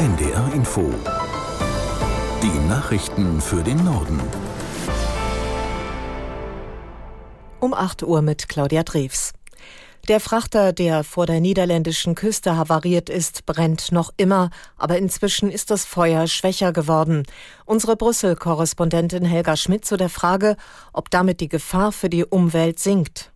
NDR Info. Die Nachrichten für den Norden. Um 8 Uhr mit Claudia Drews. Der Frachter, der vor der niederländischen Küste havariert ist, brennt noch immer, aber inzwischen ist das Feuer schwächer geworden. Unsere Brüssel-Korrespondentin Helga Schmidt zu der Frage, ob damit die Gefahr für die Umwelt sinkt.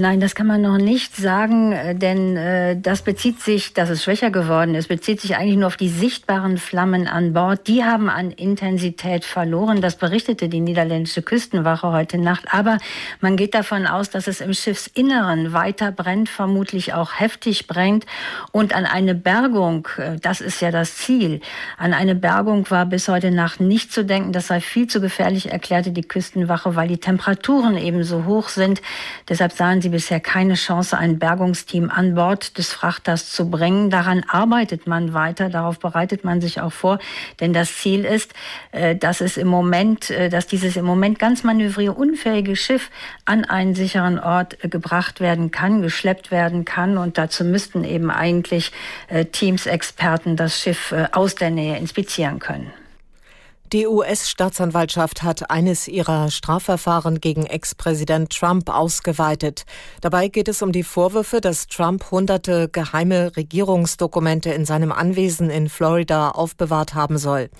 Nein, das kann man noch nicht sagen, äh, denn äh, das bezieht sich, dass es schwächer geworden ist, bezieht sich eigentlich nur auf die sichtbaren Flammen an Bord. Die haben an Intensität verloren. Das berichtete die niederländische Küstenwache heute Nacht. Aber man geht davon aus, dass es im Schiffsinneren weiter brennt, vermutlich auch heftig brennt. Und an eine Bergung, äh, das ist ja das Ziel, an eine Bergung war bis heute Nacht nicht zu denken. Das sei viel zu gefährlich, erklärte die Küstenwache, weil die Temperaturen eben so hoch sind. Deshalb sahen sie sie bisher keine Chance, ein Bergungsteam an Bord des Frachters zu bringen. Daran arbeitet man weiter, darauf bereitet man sich auch vor, denn das Ziel ist, äh, dass es im Moment, äh, dass dieses im Moment ganz manövrierunfähige Schiff an einen sicheren Ort äh, gebracht werden kann, geschleppt werden kann und dazu müssten eben eigentlich Teams, Experten das Schiff aus der Nähe inspizieren können. Die US-Staatsanwaltschaft hat eines ihrer Strafverfahren gegen Ex-Präsident Trump ausgeweitet. Dabei geht es um die Vorwürfe, dass Trump hunderte geheime Regierungsdokumente in seinem Anwesen in Florida aufbewahrt haben soll.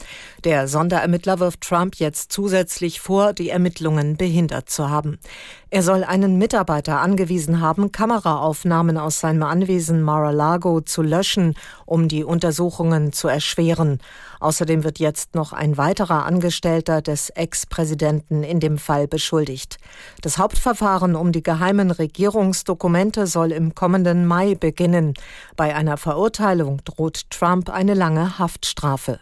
Der Sonderermittler wirft Trump jetzt zusätzlich vor, die Ermittlungen behindert zu haben. Er soll einen Mitarbeiter angewiesen haben, Kameraaufnahmen aus seinem Anwesen Mar-a-Lago zu löschen, um die Untersuchungen zu erschweren. Außerdem wird jetzt noch ein weiterer Angestellter des Ex-Präsidenten in dem Fall beschuldigt. Das Hauptverfahren um die geheimen Regierungsdokumente soll im kommenden Mai beginnen. Bei einer Verurteilung droht Trump eine lange Haftstrafe.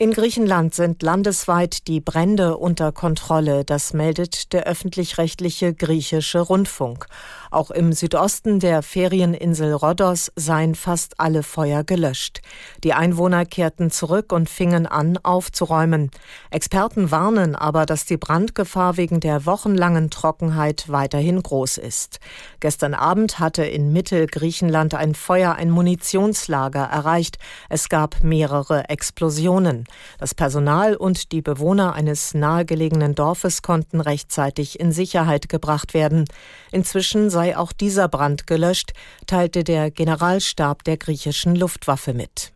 In Griechenland sind landesweit die Brände unter Kontrolle, das meldet der öffentlich-rechtliche griechische Rundfunk. Auch im Südosten der Ferieninsel Rhodos seien fast alle Feuer gelöscht. Die Einwohner kehrten zurück und fingen an, aufzuräumen. Experten warnen aber, dass die Brandgefahr wegen der wochenlangen Trockenheit weiterhin groß ist. Gestern Abend hatte in Mittelgriechenland ein Feuer ein Munitionslager erreicht. Es gab mehrere Explosionen. Das Personal und die Bewohner eines nahegelegenen Dorfes konnten rechtzeitig in Sicherheit gebracht werden. Inzwischen sei auch dieser Brand gelöscht, teilte der Generalstab der griechischen Luftwaffe mit.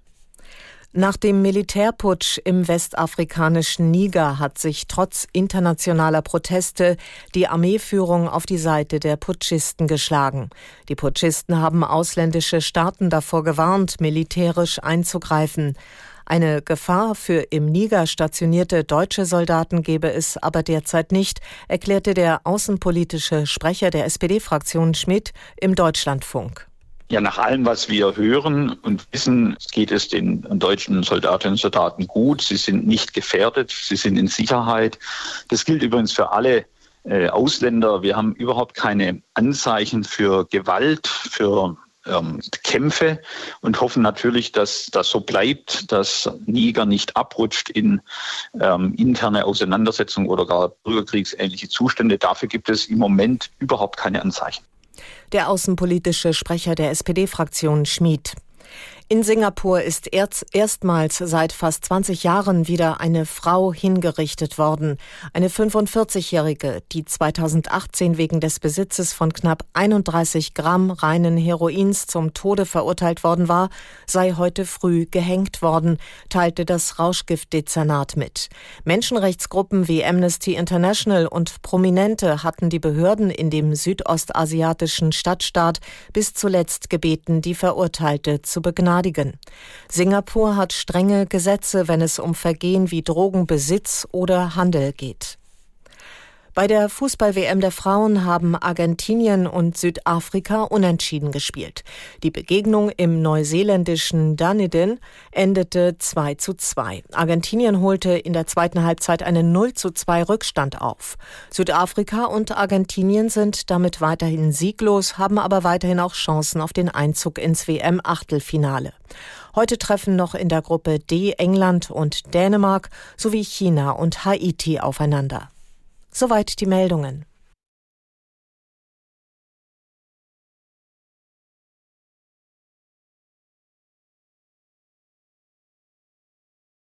Nach dem Militärputsch im westafrikanischen Niger hat sich trotz internationaler Proteste die Armeeführung auf die Seite der Putschisten geschlagen. Die Putschisten haben ausländische Staaten davor gewarnt, militärisch einzugreifen. Eine Gefahr für im Niger stationierte deutsche Soldaten gebe es aber derzeit nicht, erklärte der außenpolitische Sprecher der SPD-Fraktion Schmidt im Deutschlandfunk. Ja, nach allem, was wir hören und wissen, geht es den deutschen Soldatinnen und Soldaten gut. Sie sind nicht gefährdet, sie sind in Sicherheit. Das gilt übrigens für alle äh, Ausländer. Wir haben überhaupt keine Anzeichen für Gewalt, für ähm, Kämpfe und hoffen natürlich, dass das so bleibt, dass Niger nicht abrutscht in ähm, interne Auseinandersetzungen oder gar bürgerkriegsähnliche Zustände. Dafür gibt es im Moment überhaupt keine Anzeichen. Der außenpolitische Sprecher der SPD-Fraktion Schmid. In Singapur ist erstmals seit fast 20 Jahren wieder eine Frau hingerichtet worden. Eine 45-Jährige, die 2018 wegen des Besitzes von knapp 31 Gramm reinen Heroins zum Tode verurteilt worden war, sei heute früh gehängt worden, teilte das Rauschgiftdezernat mit. Menschenrechtsgruppen wie Amnesty International und Prominente hatten die Behörden in dem südostasiatischen Stadtstaat bis zuletzt gebeten, die Verurteilte zu begnadigen begnadigen. Singapur hat strenge Gesetze, wenn es um Vergehen wie Drogenbesitz oder Handel geht. Bei der Fußball-WM der Frauen haben Argentinien und Südafrika unentschieden gespielt. Die Begegnung im neuseeländischen Dunedin endete 2 zu 2. Argentinien holte in der zweiten Halbzeit einen 0 zu 2 Rückstand auf. Südafrika und Argentinien sind damit weiterhin sieglos, haben aber weiterhin auch Chancen auf den Einzug ins WM-Achtelfinale. Heute treffen noch in der Gruppe D England und Dänemark sowie China und Haiti aufeinander. Soweit die Meldungen.